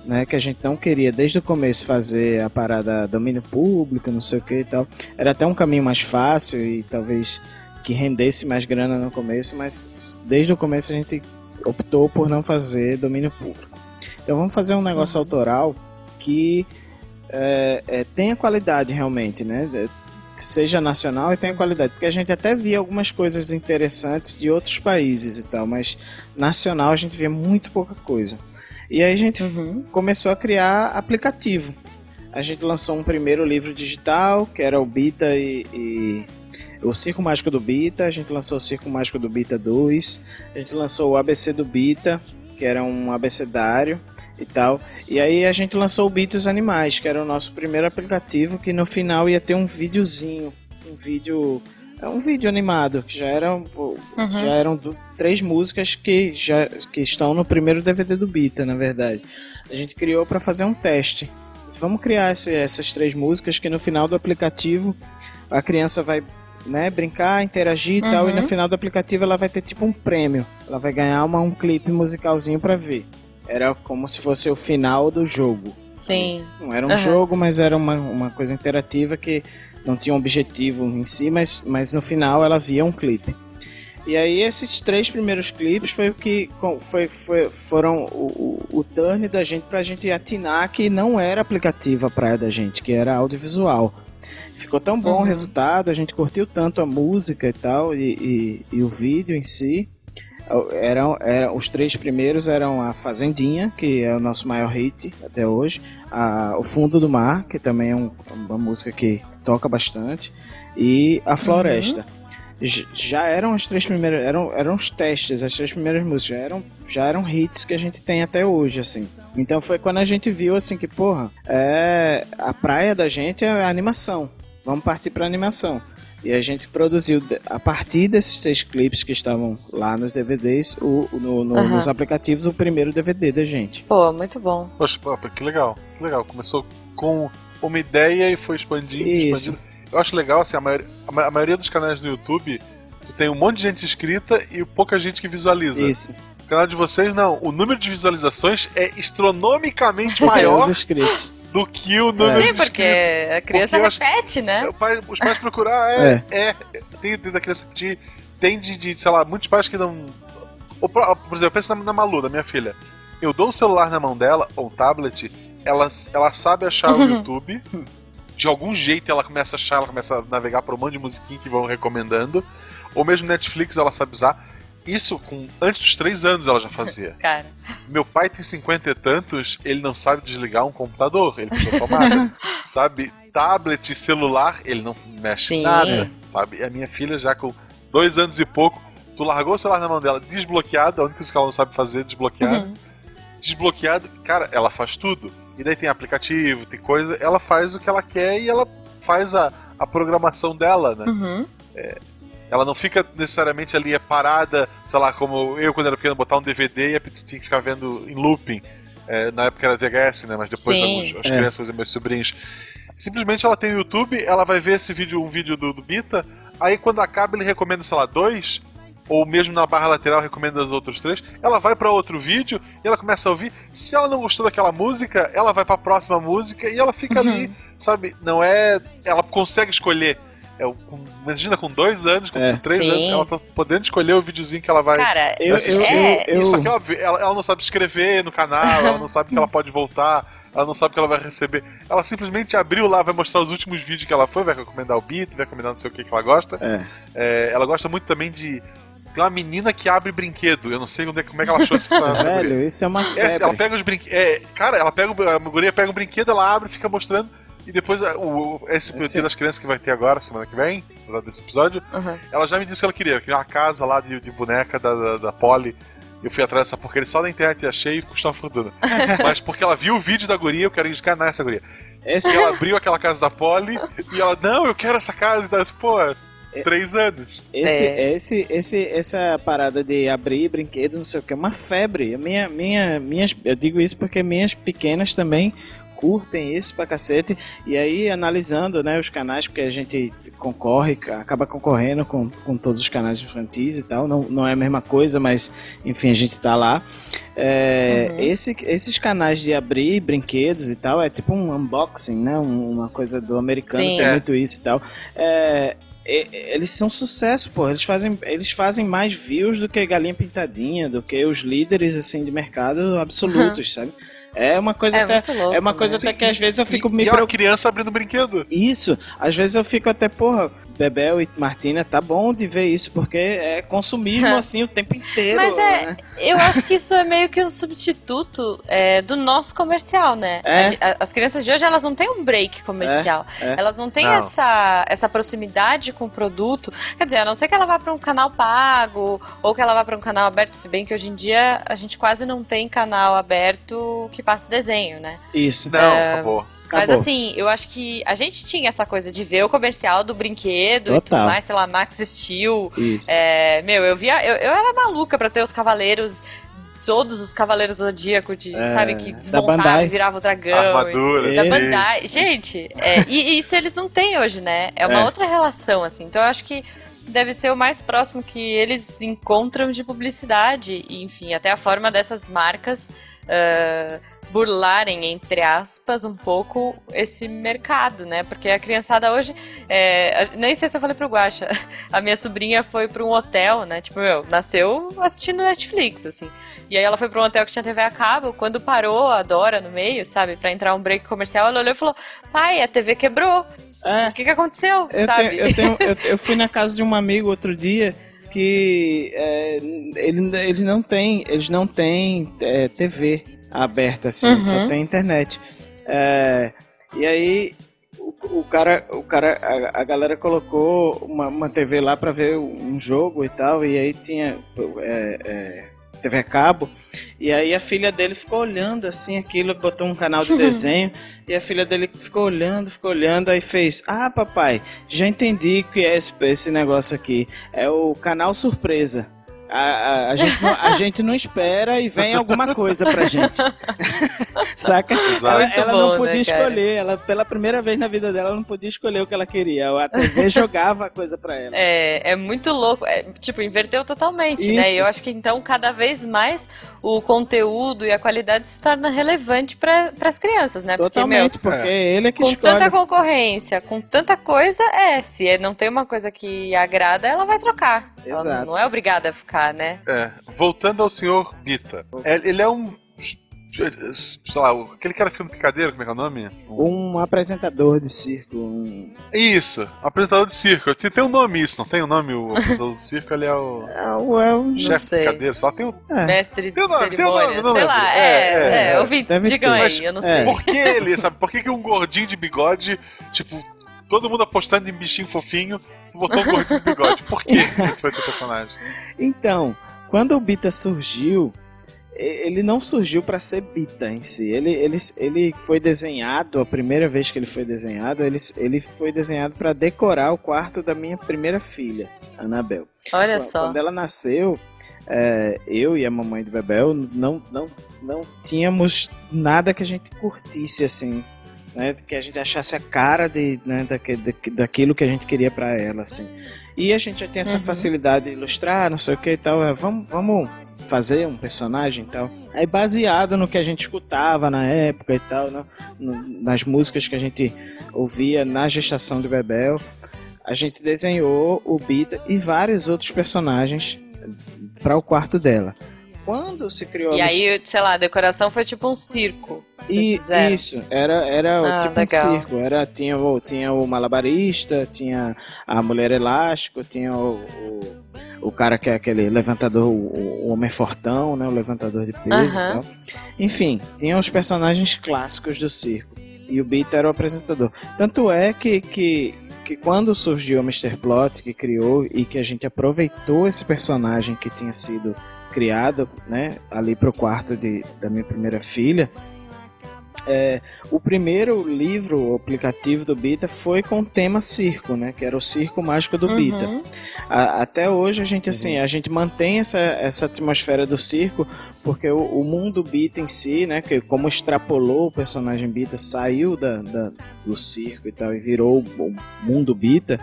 né, que a gente não queria desde o começo fazer a parada domínio público, não sei o que e tal. Era até um caminho mais fácil e talvez que rendesse mais grana no começo, mas desde o começo a gente optou por não fazer domínio público. Então vamos fazer um negócio autoral que é, é, tenha qualidade realmente, né? É, Seja nacional e tenha qualidade, porque a gente até via algumas coisas interessantes de outros países e tal, mas nacional a gente via muito pouca coisa. E aí a gente Uhum. começou a criar aplicativo. A gente lançou um primeiro livro digital, que era o Bita e, e o Circo Mágico do Bita. A gente lançou o Circo Mágico do Bita 2. A gente lançou o ABC do Bita, que era um abecedário e tal. E aí a gente lançou o Bita os Animais, que era o nosso primeiro aplicativo, que no final ia ter um videozinho, um vídeo, é um vídeo animado, que já eram, Uhum. já eram do- três músicas que já que estão no primeiro DVD do Bita, na verdade. A gente criou para fazer um teste. Vamos criar esse- essas três músicas que no final do aplicativo a criança vai né, brincar, interagir e tal, e no Uhum. final do aplicativo ela vai ter tipo um prêmio. Ela vai ganhar uma, um clipe musicalzinho pra ver. Era como se fosse o final do jogo. Sim. Não era um Aham. jogo, mas era uma, uma coisa interativa que não tinha um objetivo em si, mas, mas no final ela via um clipe. E aí esses três primeiros clipes foi o que foi, foi- foram o, o, o turn da gente pra gente atinar que não era aplicativo a praia da gente, que era audiovisual. Ficou tão bom o Uhum. resultado, a gente curtiu tanto a música e tal, e, e, e o vídeo em si. Eram, eram, os três primeiros eram a Fazendinha, que é o nosso maior hit até hoje, a, o Fundo do Mar, que também é um- uma música que toca bastante, e a Floresta. J- Já eram as três primeiras, eram, eram os testes, as três primeiras músicas, já eram, já eram hits que a gente tem até hoje, assim. Então foi quando a gente viu, assim, que, porra, é, a praia da gente é a animação. Vamos partir pra animação. E a gente produziu, a partir desses três clipes que estavam lá nos DVDs, o, no- no- Aham. nos aplicativos, o primeiro DVD da gente. Pô, muito bom. Poxa, que legal, que legal. Começou com uma ideia e foi expandindo, Isso. expandindo. Eu acho legal, assim, a maioria, a ma- a maioria dos canais do YouTube tem um monte de gente inscrita e pouca gente que visualiza. Isso. O canal de vocês, não. O número de visualizações é astronomicamente É, [laughs] maior os inscritos. do que o número Sim, de porque inscritos. a criança Porque eu acho- repete, né? O pai- os pais procurar, é, é. tem, tem da criança que tem de, de, sei lá, muitos pais que não. Ou, Por exemplo, pensa na, na Malu, da minha filha. Eu dou o celular na mão dela, ou um tablet, ela, ela sabe achar o [laughs] YouTube. De algum jeito ela começa a achar, ela começa a navegar por um monte de musiquinha que vão recomendando. Ou mesmo Netflix ela sabe usar. Isso com antes dos três anos ela já fazia. [laughs] Cara. Meu pai tem cinquenta e tantos, ele não sabe desligar um computador, ele precisa tomada. [laughs] sabe? Tablet, celular, ele não mexe Sim. nada, sabe? E a minha filha já com dois anos e pouco, tu largou o celular na mão dela desbloqueado, a única coisa que ela não sabe fazer é desbloqueado. Uhum. Desbloqueado, cara, ela faz tudo. E daí tem aplicativo, tem coisa, ela faz o que ela quer e ela faz a, a programação dela, né? Uhum. Ela não fica necessariamente ali é parada, sei lá, como eu quando era pequeno, botar um DVD e tinha que ficar vendo em looping. É, na época era VHS, né? Mas depois alguns, as É. crianças e meus sobrinhos. Simplesmente ela tem o YouTube, ela vai ver esse vídeo, um vídeo do, do Bita, aí quando acaba ele recomenda, sei lá, dois, ou mesmo na barra lateral recomenda os outros três, ela vai pra outro vídeo e ela começa a ouvir. Se ela não gostou daquela música, ela vai pra próxima música e ela fica ali, sabe? Não é. Ela consegue escolher. É, com- imagina com dois anos, com É. três Sim. anos, ela tá podendo escolher o videozinho que ela vai. Cara, Eu, eu, assistir. É, eu, Isso aqui ela, ela, ela não sabe escrever no canal, ela não sabe que ela pode voltar, ela não sabe que ela vai receber. Ela simplesmente abriu lá, vai mostrar os últimos vídeos que ela foi, vai recomendar o beat, vai recomendar não sei o que que ela gosta. É. É, ela gosta muito também de. Tem uma menina que abre brinquedo. Eu não sei onde é, como é que ela achou essa, [laughs] essa guria. Velho, isso é uma É, febre. ela pega os brinquedos. É, cara, ela pega o- a guria pega o brinquedo, ela abre, fica mostrando. E depois o, o- esse dia das crianças que vai ter agora, semana que vem, desse episódio, Uhum. ela já me disse que ela queria. Ela queria uma casa lá de, de boneca da, da, da Polly. Eu fui atrás dessa porcaria só na internet, achei e custou uma fortuna. [laughs] Mas porque ela viu o vídeo da guria, eu quero enganar essa guria. Esse, E ela abriu aquela casa da Polly e ela, não, eu quero essa casa. E daí, pô, três anos. esse, É. esse, esse, essa parada de abrir brinquedo, não sei o que, é uma febre. Minha, minha, minhas, eu digo isso porque minhas pequenas também curtem isso pra cacete. E aí, analisando né, os canais, porque a gente concorre, acaba concorrendo com, com todos os canais infantis e tal. Não, não é a mesma coisa, mas enfim, a gente tá lá. É, Uhum. esse, esses canais de abrir brinquedos e tal é tipo um unboxing, né? Um- uma coisa do americano Sim. tem É. muito isso e tal. É, eles são sucesso, pô. Eles fazem, eles fazem mais views do que Galinha Pintadinha, do que os líderes assim de mercado absolutos, sabe? É uma coisa É até muito louco. é uma coisa né? até que às vezes eu fico e, me e é uma preocupando. criança abrindo brinquedo. Isso, às vezes eu fico até, porra, Bebel e Martina, tá bom de ver isso, porque é consumismo [laughs] assim o tempo inteiro. Mas é- né? Eu acho que isso é meio que um substituto é, do nosso comercial, né? É. A a- As crianças de hoje, elas não têm um break comercial. É, é. Elas não têm Não. Essa, essa proximidade com o produto. Quer dizer, a não ser que ela vá para um canal pago ou que ela vá para um canal aberto, se bem que hoje em dia a gente quase não tem canal aberto que passe desenho, né? Isso. Não, É, acabou. Mas Acabou. assim, eu acho que a gente tinha essa coisa de ver o comercial do brinquedo e tudo Total. mais, sei lá, Max Steel. Isso. É, meu, eu via. Eu, eu era maluca pra ter os cavaleiros todos os Cavaleiros do Zodíaco, de, É, sabe, que da desmontava Bandai. e virava o dragão. Armadura, e- da. Bandai. Gente, é, e, e isso eles não têm hoje, né? É uma É. outra relação, assim. Então eu acho que deve ser o mais próximo que eles encontram de publicidade. E, enfim, até a forma dessas marcas ah, burlarem, entre aspas, um pouco esse mercado, né? Porque a criançada hoje. é, nem sei se eu falei pro Guaxa. [laughs] A minha sobrinha foi pra um hotel, né? Tipo, meu, nasceu assistindo Netflix, assim. E aí ela foi pra um hotel que tinha TV a cabo. Quando parou a Dora no meio, sabe? Pra entrar um break comercial, ela olhou e falou: Pai, a TV quebrou. É, O que, que aconteceu? Eu, sabe? tenho- eu, tenho- eu- eu fui na [laughs] casa de um amigo outro dia que é, ele, eles não têm, eles não têm é, TV aberta assim, Uhum. só tem internet. É, e aí o, o cara, o cara, a, a galera colocou uma, uma TV lá pra ver um jogo e tal, e aí tinha é, é, TV a cabo. E aí a filha dele ficou olhando assim aquilo, botou um canal de desenho, e a filha dele ficou olhando, ficou olhando, aí fez: Ah, papai, já entendi o que é esse, esse negócio aqui. É o canal surpresa. A, a, a gente não, a gente não espera e vem alguma coisa pra gente. [laughs] Saca? Exato. Ela, Muito ela bom, não né, podia cara? escolher. Ela, pela primeira vez na vida dela, ela não podia escolher o que ela queria. A TV [laughs] jogava a coisa pra ela. É, é muito louco. É, tipo, inverteu totalmente, né? Isso. E eu acho que então cada vez mais o conteúdo e a qualidade se torna relevante para as crianças, né? Totalmente, Porque, meu, porque é ele é que com escolhe. tanta concorrência, com tanta coisa, é. Se não tem uma coisa que agrada, ela vai trocar. Ela Exato. não é obrigada a ficar, né? É, voltando ao senhor Bita. É, Ele é um. Sei lá, o- aquele cara filme Picadeiro, como é que é o nome? Um apresentador de circo. um- Isso, apresentador de circo. Tem, um nome isso, não tem o um nome? O apresentador de circo, ele é o É o- é o- chefe. Picadeiro, só tem um. é. Mestre de Tem o nome, tem o nome, cerimônia. não sei lembro. lá, É, é, é, é, é. ouvintes, Deve digam ter. aí, eu não É. sei. Por que ele, sabe? Por que, que um gordinho de bigode, tipo, todo mundo apostando em bichinho fofinho, [laughs] botou um gordinho de bigode? Por que [laughs] esse foi teu personagem? Então, quando o Bita surgiu, ele não surgiu para ser Bita em si. Ele, ele, ele foi desenhado, a primeira vez que ele foi desenhado, ele, ele foi desenhado para decorar o quarto da minha primeira filha, Anabel. Olha Quando- só. Quando ela nasceu, é, eu e a mamãe de Bebel não, não, não tínhamos nada que a gente curtisse assim. Né, que a gente achasse a cara de, né, daque- daque- daquilo que a gente queria pra ela, assim. E a gente já tem essa Uhum. facilidade de ilustrar, não sei o que e tal. é, vamos, vamos fazer um personagem e tal. Aí baseado no que a gente escutava na época e tal, né, nas músicas que a gente ouvia na gestação de Bebel, a gente desenhou o Bita e vários outros personagens para o quarto dela. Quando se criou E a aí, sei lá, a decoração foi tipo um circo. E, fizeram. isso, era, era o Ah, tipo legal. um circo. Era, tinha, o, tinha o malabarista, tinha a mulher elástico, tinha o, o, o cara que é aquele levantador, o, o homem fortão, né? O levantador de peso Aham. e tal. Enfim, tinha os personagens clássicos do circo. E o Bita era o apresentador. Tanto é que, que, que quando surgiu o Mr. Plot, que criou e que a gente aproveitou esse personagem que tinha sido criado, né, ali pro quarto de, da minha primeira filha, é, o primeiro livro, o aplicativo do Bita, foi com o tema circo, né? Que era o Circo Mágico do Bita. Uhum. A- até hoje a gente assim, a gente mantém essa, essa atmosfera do circo, porque o, o mundo Bita em si, né? Que como extrapolou o personagem Bita, saiu da, da- do circo e tal, e virou o, o mundo Bita.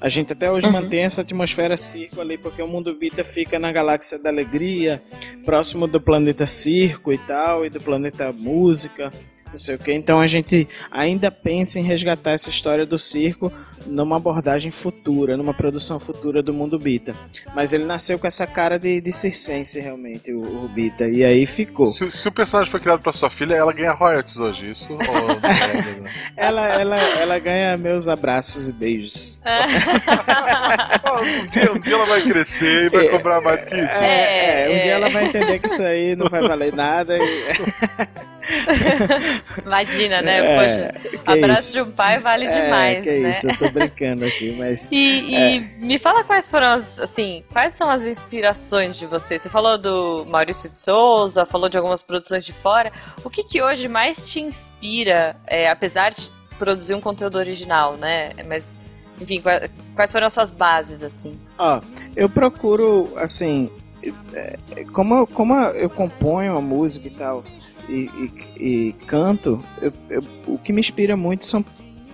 A gente até hoje Uhum. mantém essa atmosfera circo ali, porque o mundo Bita fica na galáxia da alegria, próximo do planeta circo e tal, e do planeta música não sei o que. Então a gente ainda pensa em resgatar essa história do circo numa abordagem futura, numa produção futura do mundo Bita. Mas ele nasceu com essa cara de, de circense, realmente, o, o Bita. E aí ficou. Se, se o personagem foi criado pra sua filha, ela ganha royalties hoje, isso? Ou não ganha? [laughs] Ela, ela, ela ganha meus abraços e beijos. [laughs] Ah, um, dia, um dia ela vai crescer e vai É. cobrar mais que isso. É, É, um é. dia ela vai entender que isso aí não vai valer nada. E... [laughs] [laughs] Imagina, né? É, Poxa, abraço isso. de um pai vale É, demais, que né? isso, eu tô brincando aqui, mas. E, e me fala quais foram as, assim, quais são as inspirações de você? Você falou do Maurício de Souza, falou de algumas produções de fora. O que que hoje mais te inspira, é, apesar de produzir um conteúdo original, né? Mas, enfim, qua- quais foram as suas bases, assim? Ó, eu procuro, assim, é, como, como eu componho a música e tal, e, e, e canto, eu, eu, o que me inspira muito são,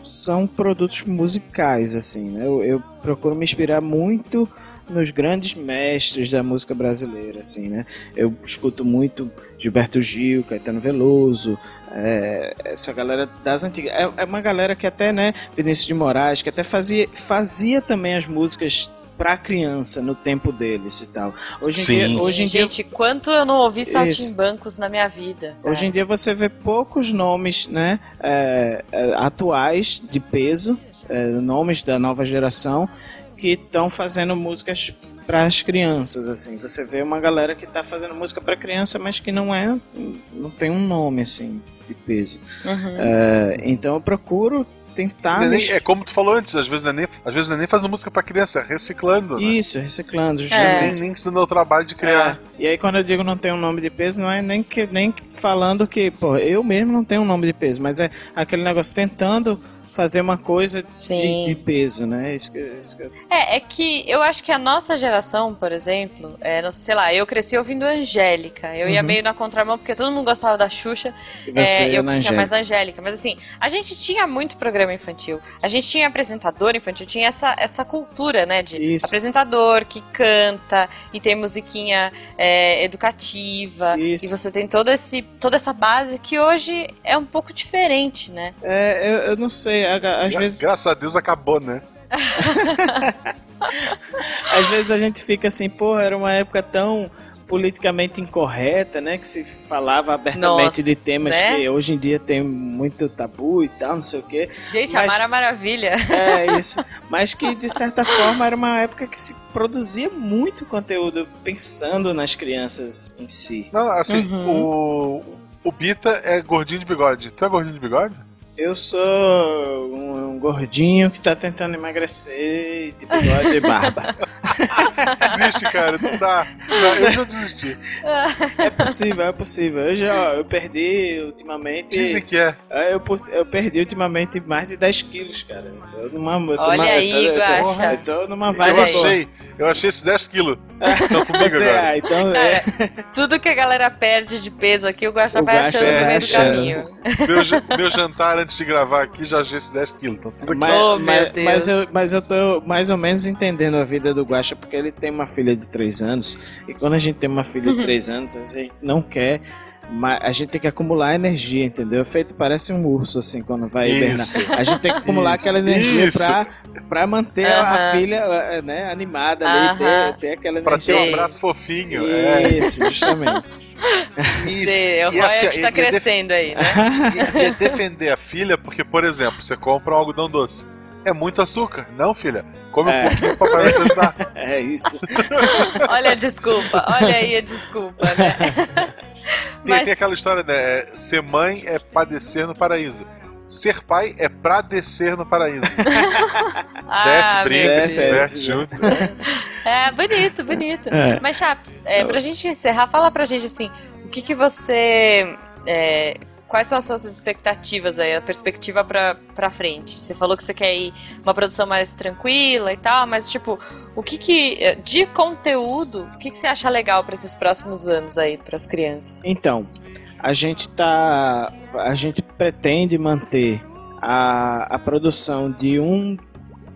são produtos musicais, assim, né? Eu, eu procuro me inspirar muito nos grandes mestres da música brasileira, assim, né? Eu escuto muito Gilberto Gil, Caetano Veloso, é, essa galera das antigas. É, é, uma galera que até, né, Vinícius de Moraes, que até fazia, fazia também as músicas pra criança no tempo deles e tal. Hoje em Sim. dia, hoje em Gente, dia, quanto eu não ouvi saltimbancos na minha vida. hoje em dia você vê poucos nomes, né, é, é, atuais de peso, é, nomes da nova geração que estão fazendo músicas para as crianças, assim. Você vê uma galera que tá fazendo música para criança, mas que não é, não tem um nome assim de peso. Uhum. É, então eu procuro tentar é, nem- é como tu falou antes, às vezes não é nem, às vezes não é nem fazendo música pra criança, é reciclando, né? isso, reciclando, É. justamente. Nem, nem se dando o trabalho de criar. É, E aí quando eu digo não tem um nome de peso, não é nem que nem falando que, pô, eu mesmo não tenho um nome de peso, mas é aquele negócio tentando fazer uma coisa de, Sim. de peso, né? Isso que, isso que É, é que eu acho que a nossa geração, por exemplo, é, não sei, sei lá, eu cresci ouvindo Angélica. Eu ia Uhum. meio na contramão porque todo mundo gostava da Xuxa. e você É, eu tinha Angélica. mais Angélica, mas assim, a gente tinha muito programa infantil. A gente tinha apresentador infantil, tinha essa, essa cultura, né? De Isso. apresentador que canta e tem musiquinha é, educativa. Isso. E você tem todo esse, toda essa base que hoje é um pouco diferente, né? É, eu, eu não sei, a- às Gra- vezes, Graças a Deus acabou, né? [laughs] às vezes a gente fica assim, pô, era uma época tão politicamente incorreta, né, que se falava abertamente Nossa, de temas né? que hoje em dia tem muito tabu e tal, não sei o quê. Gente, Mas- a Mara Maravilha. É [laughs] isso. Mas que de certa forma era uma época que se produzia muito conteúdo pensando nas crianças em si. Não, assim, Uhum. o. O Bita é gordinho de bigode. Tu é gordinho de bigode? Eu sou um, um gordinho que tá tentando emagrecer de bigode e barba. [laughs] Desiste, cara, não dá. Não, eu já desisti. É possível, é possível. Eu já eu perdi ultimamente. Dizem que é. É, Eu, eu perdi ultimamente mais de 10 quilos, cara. Eu numa, eu tô Olha numa- eu aí, eu tô- Guaxa. Eu tô numa Eu vibe boa. achei, eu achei esses 10 quilos. Estão [laughs] comigo Você, agora. ah, então é. Tudo que a galera perde de peso aqui, o Guaxa vai Guaxa achando no vai meio do caminho. Meu, meu jantar antes de gravar aqui já achei esses 10 quilos. Então tudo aqui. Mas, Oh, mas, mas eu, mas eu tô mais ou menos entendendo a vida do Guaxa, porque ele tem uma filha de 3 anos, e quando a gente tem uma filha de 3 anos, a gente não quer. ma- A gente tem que acumular energia, entendeu? Feito parece um urso, assim, quando vai hibernar. Isso. A gente tem que acumular Isso, aquela energia isso. pra, pra manter a- a Aham. filha eh, né, animada ali, ter, Aham. ter aquela Pra ter energia. um abraço fofinho. É. Isso, justamente. [laughs] Isso. Sei, o assim, royalty tá e- e def- crescendo aí, né? [laughs] E, e é defender a filha, porque, por exemplo, você compra um algodão doce. É muito açúcar. Não, filha. Come É. um pouquinho pra parar de ajudar. [laughs] É isso. [laughs] Olha a desculpa, olha aí a desculpa, né? Tem, Mas tem aquela história, né? é, Ser mãe é padecer no paraíso. Ser pai é pra descer no paraíso. [laughs] Desce, ah, brinca, meu se Desce, Deus. diverte é. junto. É, bonito, bonito. É. Mas, Chaps, é, pra gente encerrar, fala pra gente assim, o que que você. é, quais são as suas expectativas aí, a perspectiva pra, pra frente? Você falou que você quer ir uma produção mais tranquila e tal, mas tipo, o que que. é, De conteúdo, o que que você acha legal pra esses próximos anos aí, pras crianças? Então, a gente tá. A gente pretende manter a, a produção de um.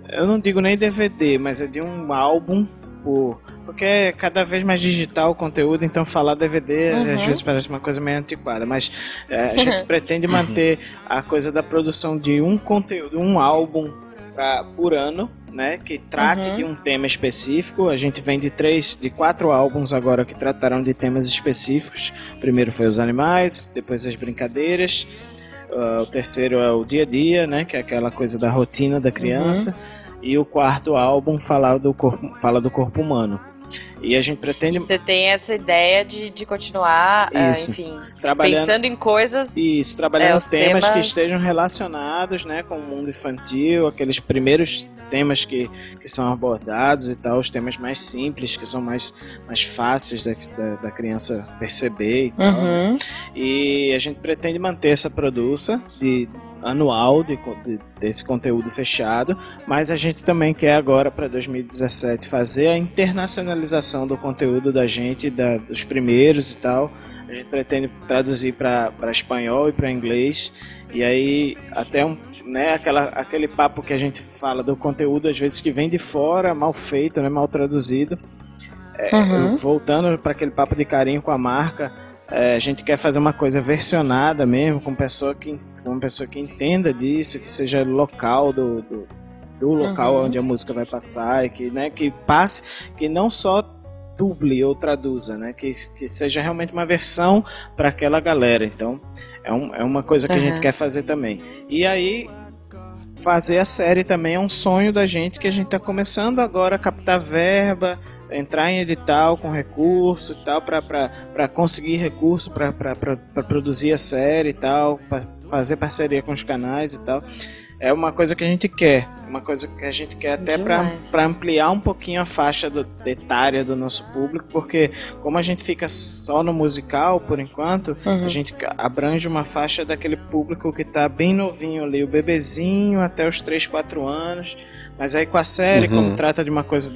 Eu não digo nem DVD, mas é de um álbum por. Porque é cada vez mais digital o conteúdo, então falar DVD Uhum. às vezes parece uma coisa meio antiquada, mas é, a gente [laughs] pretende manter a coisa da produção de um conteúdo, um álbum pra- por ano, né? Que trate Uhum. de um tema específico. A gente vem de três, de quatro álbuns agora que trataram de temas específicos. O primeiro foi os animais, depois as brincadeiras. ah, o terceiro é o dia a dia, né? Que é aquela coisa da rotina da criança. E o quarto álbum fala do corpo, fala do corpo humano. E a gente pretende Você tem essa ideia de, de continuar, ah, Isso. enfim, trabalhando pensando em coisas. Isso, trabalhando É, os temas, que temas- estejam relacionados né, com o mundo infantil, aqueles primeiros temas que, que são abordados e tal, os temas mais simples, que são mais, mais fáceis da, da, da criança perceber e tal. Uhum. E a gente pretende manter essa produção de, anual de, de- desse conteúdo fechado, mas a gente também quer agora para 2017 fazer a internacionalização do conteúdo da gente, da- dos primeiros e tal. A gente pretende traduzir para espanhol e para inglês. E aí, até um, né, aquela, aquele papo que a gente fala do conteúdo, às vezes que vem de fora, mal feito, né, mal traduzido. É, Uhum. Voltando para aquele papo de carinho com a marca, é, a gente quer fazer uma coisa versionada mesmo, com pessoa que, com uma pessoa que entenda disso, que seja local do, do, do local Uhum. onde a música vai passar, e que, né, que passe, que não só duble ou traduza, né, que, que seja realmente uma versão para aquela galera. Então, é, um, é uma coisa que a Uhum. gente quer fazer também. E aí, fazer a série também é um sonho da gente, que a gente está começando agora a captar verba, entrar em edital com recurso e tal, para conseguir recurso para produzir a série e tal, para fazer parceria com os canais e tal. É uma coisa que a gente quer, uma coisa que a gente quer até para ampliar um pouquinho a faixa do, etária do nosso público, porque como a gente fica só no musical por enquanto, Uhum. a gente abrange uma faixa daquele público que tá bem novinho ali, o bebezinho até os 3, 4 anos. Mas aí com a série, Uhum. como trata de uma coisa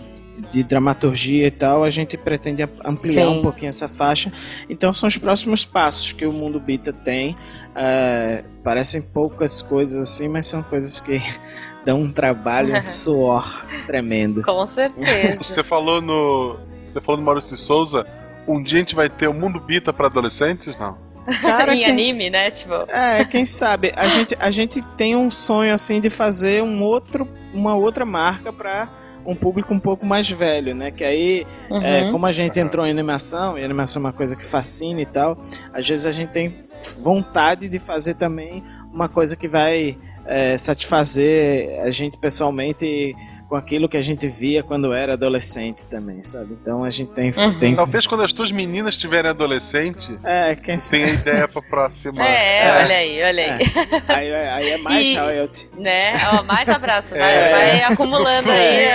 de dramaturgia e tal, a gente pretende ampliar Sim. um pouquinho essa faixa. Então são os próximos passos que o Mundo Bita tem. É, parecem poucas coisas assim, mas são coisas que [laughs] dão um trabalho, um [laughs] suor tremendo. Com certeza. [laughs] Você falou no. Você falou no Maurício de Souza. Um dia a gente vai ter o Mundo Bita pra adolescentes? Não. Cara, em que- anime, né? Tipo. É, quem sabe? A gente, a gente tem um sonho assim de fazer um outro, uma outra marca para um público um pouco mais velho, né? Que aí, é, uhum. como a gente entrou em animação, e animação é uma coisa que fascina e tal, às vezes a gente tem vontade de fazer também uma coisa que vai é, satisfazer a gente pessoalmente com aquilo que a gente via quando era adolescente também, sabe? Então a gente tem, Uhum. tem Talvez quando as tuas meninas estiverem adolescente, é, quem sabe? tenha ideia pra próxima. É, É. olha aí, olha aí. Aí, aí é mais E- royalty. Né? Ó, mais abraço, vai, É. vai acumulando aí.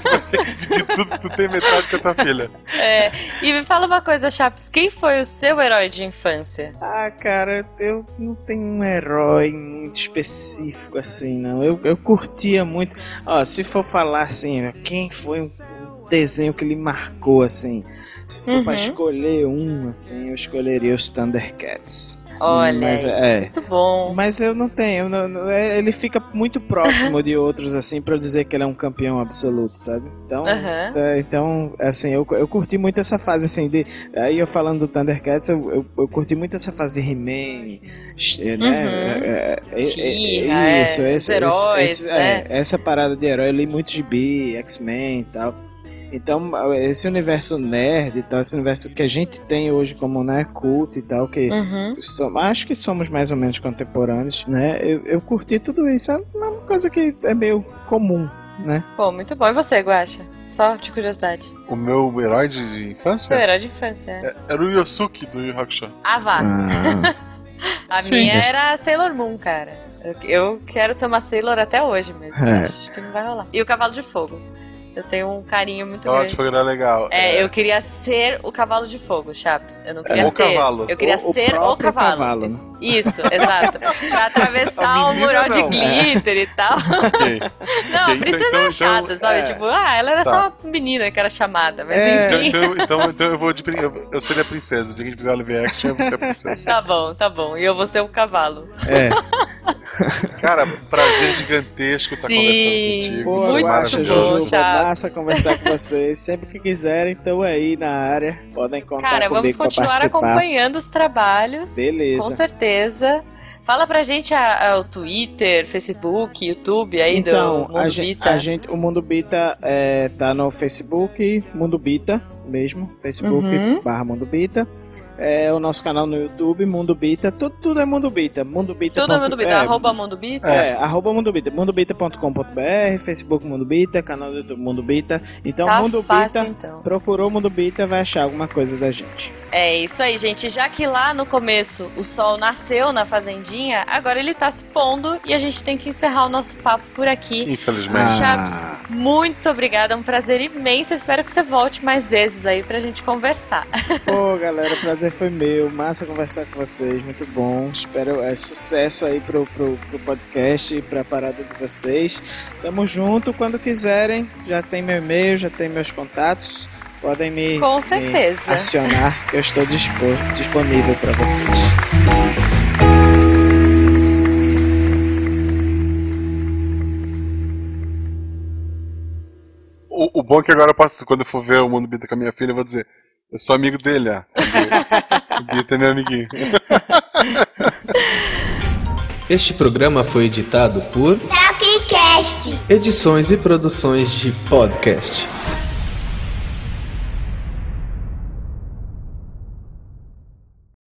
[laughs] De tudo que tu tem metade com a tua filha. É. E me fala uma coisa, Chaps, quem foi o seu herói de infância? Ah, cara, eu não tenho um herói muito específico assim, não. Eu, eu curtia muito. Ó, se for falar assim, quem foi um desenho que lhe marcou assim? Se for Uhum. pra escolher um, assim, eu escolheria os Thundercats. Olha Mas aí. é. Muito bom. Mas eu não tenho, não- não- é, ele fica muito próximo de outros, assim, eu dizer que ele é um campeão absoluto, sabe? Então, é, então assim, eu, eu curti muito essa fase, assim, de. Aí eu falando do Thundercats, eu, eu, eu curti muito essa fase de He-Man, sh- né? Uhum. É, é, é, é, é, isso, esse, heróis, esse, né? é, essa parada de herói, eu li muito gibi, X-Men e tal. Então, esse universo nerd e tal, esse universo que a gente tem hoje como, né, culto e tal, que Uhum. som- acho que somos mais ou menos contemporâneos, né? Eu, eu curti tudo isso. É uma coisa que é meio comum, né? Pô, muito bom. E você, Guaxa? Só de curiosidade. O meu herói de de Seu infância herói de infância. é. era o Yosuke do Yu Hakusho. Ah, vá. Ah, [laughs] A sim. minha era a Sailor Moon, cara. Eu, quero ser uma Sailor até hoje, mas É. acho que não vai rolar. E o Cavalo de Fogo. Eu tenho um carinho muito Ótimo, grande. foi era legal. É, eu queria ser o cavalo de fogo, Chaps. Eu não queria o ter. cavalo. Eu queria O- o ser o próprio cavalo. cavalo, né? Isso, Isso, exato. [laughs] pra atravessar A o mural de não. glitter e tal. Ok. [laughs] Não, a princesa então- era então- chata, sabe? é. Tipo, ah, ela era Tá. só uma menina que era chamada. Mas É. Então, enfim. então, então, então eu vou de. Eu, eu seria a princesa. O dia que a gente fizer o live action, eu vou ser a princesa. Tá bom, tá bom. E eu vou ser o cavalo. é. Cara, prazer gigantesco estar Sim. conversando contigo. Boa, Muito bom, Chaves. Massa conversar com vocês. Sempre que quiserem, estão aí na área. Podem contar Cara, comigo vamos continuar acompanhando os trabalhos. Beleza. Com certeza. Fala pra gente a- a- o Twitter, Facebook, YouTube aí Então, do Mundo a gente, Bita. a gente- o Mundo Bita é, tá no Facebook, Mundo Bita mesmo, Facebook Uhum. barra Mundo Bita. É o nosso canal no YouTube, Mundo Bita. Tudo, tudo é Mundo Bita. Mundo Bita. Tudo é Mundo Bita, é, arroba Mundo Bita. É, arroba Mundo Bita, mundobita.com.br, Facebook Mundo Bita, canal do YouTube Mundo Bita. Então, tá Mundo fácil Bita, então. procurou Mundo Bita, vai achar alguma coisa da gente. É isso aí, gente. Já que lá no começo o sol nasceu na fazendinha, agora ele tá se pondo e a gente tem que encerrar o nosso papo por aqui. Infelizmente. Chaps, muito obrigada, é um prazer imenso. Eu espero que você volte mais vezes aí pra gente conversar. Pô, galera, prazer prazer foi meu. Massa conversar com vocês. Muito bom. Espero é, sucesso aí pro, pro, pro podcast e pra parada de vocês. Tamo junto. Quando quiserem, já tem meu e-mail, já tem meus contatos. Podem me, Com me certeza. acionar. Eu estou dispor, disponível para vocês. O, o bom é que agora eu posso, quando eu for ver o Mundo Bita com a minha filha, eu vou dizer, eu sou amigo dele, ah. [laughs] O Bita é meu amiguinho. Este programa foi editado por Tapcast. Edições e Produções de Podcast.